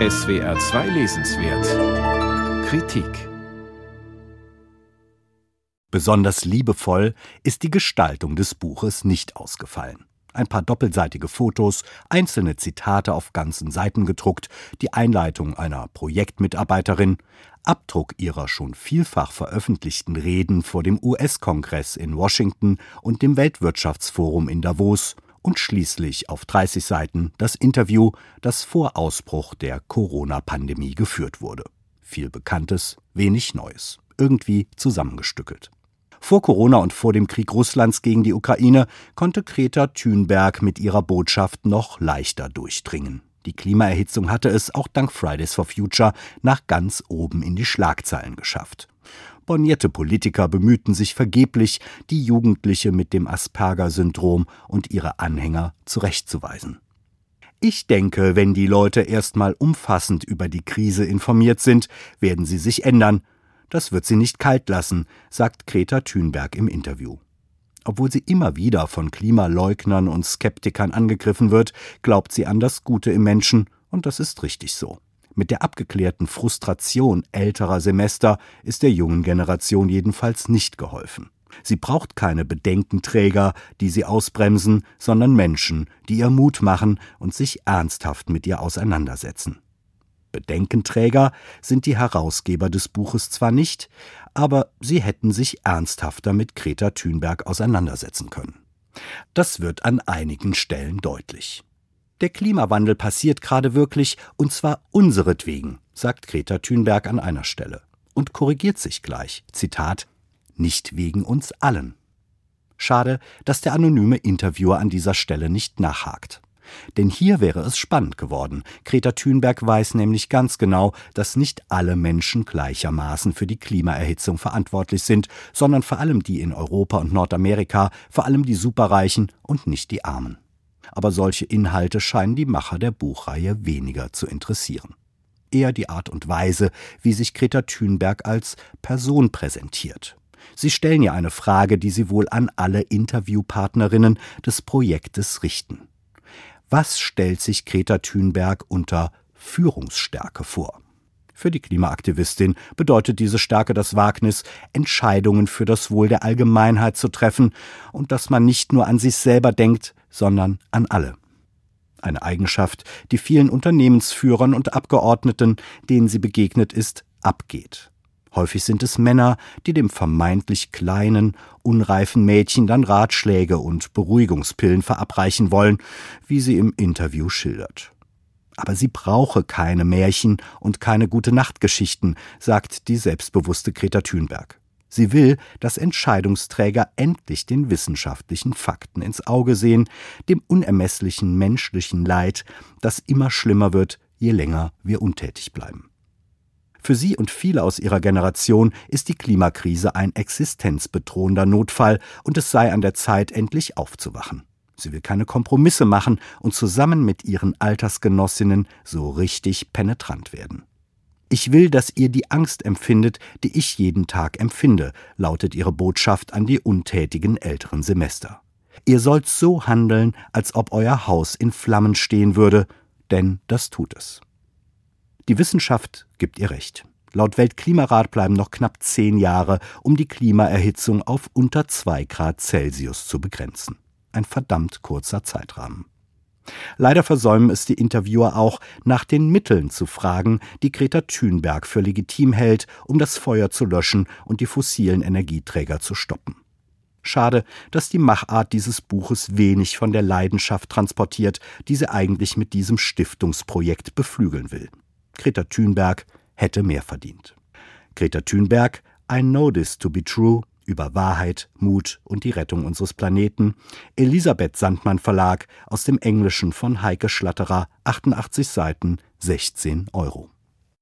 SWR 2 Lesenswert Kritik Besonders liebevoll ist die Gestaltung des Buches nicht ausgefallen. Ein paar doppelseitige Fotos, einzelne Zitate auf ganzen Seiten gedruckt, die Einleitung einer Projektmitarbeiterin, Abdruck ihrer schon vielfach veröffentlichten Reden vor dem US-Kongress in Washington und dem Weltwirtschaftsforum in Davos und schließlich auf 30 Seiten das Interview, das vor Ausbruch der Corona-Pandemie geführt wurde. Viel Bekanntes, wenig Neues, irgendwie zusammengestückelt. Vor Corona und vor dem Krieg Russlands gegen die Ukraine konnte Greta Thunberg mit ihrer Botschaft noch leichter durchdringen. Die Klimaerhitzung hatte es auch dank Fridays for Future nach ganz oben in die Schlagzeilen geschafft. Bornierte Politiker bemühten sich vergeblich, die Jugendliche mit dem Asperger-Syndrom und ihre Anhänger zurechtzuweisen. Ich denke, wenn die Leute erstmal umfassend über die Krise informiert sind, werden sie sich ändern, das wird sie nicht kalt lassen, sagt Greta Thunberg im Interview. Obwohl sie immer wieder von Klimaleugnern und Skeptikern angegriffen wird, glaubt sie an das Gute im Menschen, und das ist richtig so. Mit der abgeklärten Frustration älterer Semester ist der jungen Generation jedenfalls nicht geholfen. Sie braucht keine Bedenkenträger, die sie ausbremsen, sondern Menschen, die ihr Mut machen und sich ernsthaft mit ihr auseinandersetzen. Bedenkenträger sind die Herausgeber des Buches zwar nicht, aber sie hätten sich ernsthafter mit Greta Thunberg auseinandersetzen können. Das wird an einigen Stellen deutlich. Der Klimawandel passiert gerade wirklich, und zwar unseretwegen, sagt Greta Thunberg an einer Stelle und korrigiert sich gleich. Zitat, nicht wegen uns allen. Schade, dass der anonyme Interviewer an dieser Stelle nicht nachhakt. Denn hier wäre es spannend geworden. Greta Thunberg weiß nämlich ganz genau, dass nicht alle Menschen gleichermaßen für die Klimaerhitzung verantwortlich sind, sondern vor allem die in Europa und Nordamerika, vor allem die Superreichen und nicht die Armen. Aber solche Inhalte scheinen die Macher der Buchreihe weniger zu interessieren. Eher die Art und Weise, wie sich Greta Thunberg als Person präsentiert. Sie stellen ja eine Frage, die Sie wohl an alle Interviewpartnerinnen des Projektes richten. Was stellt sich Greta Thunberg unter Führungsstärke vor? Für die Klimaaktivistin bedeutet diese Stärke das Wagnis, Entscheidungen für das Wohl der Allgemeinheit zu treffen und dass man nicht nur an sich selber denkt, sondern an alle. Eine Eigenschaft, die vielen Unternehmensführern und Abgeordneten, denen sie begegnet ist, abgeht. Häufig sind es Männer, die dem vermeintlich kleinen, unreifen Mädchen dann Ratschläge und Beruhigungspillen verabreichen wollen, wie sie im Interview schildert. Aber sie brauche keine Märchen und keine gute Nachtgeschichten, sagt die selbstbewusste Greta Thunberg. Sie will, dass Entscheidungsträger endlich den wissenschaftlichen Fakten ins Auge sehen, dem unermesslichen menschlichen Leid, das immer schlimmer wird, je länger wir untätig bleiben. Für sie und viele aus ihrer Generation ist die Klimakrise ein existenzbedrohender Notfall und es sei an der Zeit, endlich aufzuwachen. Sie will keine Kompromisse machen und zusammen mit ihren Altersgenossinnen so richtig penetrant werden. Ich will, dass ihr die Angst empfindet, die ich jeden Tag empfinde, lautet ihre Botschaft an die untätigen älteren Semester. Ihr sollt so handeln, als ob euer Haus in Flammen stehen würde, denn das tut es. Die Wissenschaft gibt ihr recht. Laut Weltklimarat bleiben noch knapp zehn Jahre, um die Klimaerhitzung auf unter zwei Grad Celsius zu begrenzen. Ein verdammt kurzer Zeitrahmen. Leider versäumen es die Interviewer auch, nach den Mitteln zu fragen, die Greta Thunberg für legitim hält, um das Feuer zu löschen und die fossilen Energieträger zu stoppen. Schade, dass die Machart dieses Buches wenig von der Leidenschaft transportiert, die sie eigentlich mit diesem Stiftungsprojekt beflügeln will. Greta Thunberg hätte mehr verdient. Greta Thunberg, I Know This to Be True, über Wahrheit, Mut und die Rettung unseres Planeten, Elisabeth Sandmann Verlag aus dem Englischen von Heike Schlatterer, 88 Seiten, 16 Euro.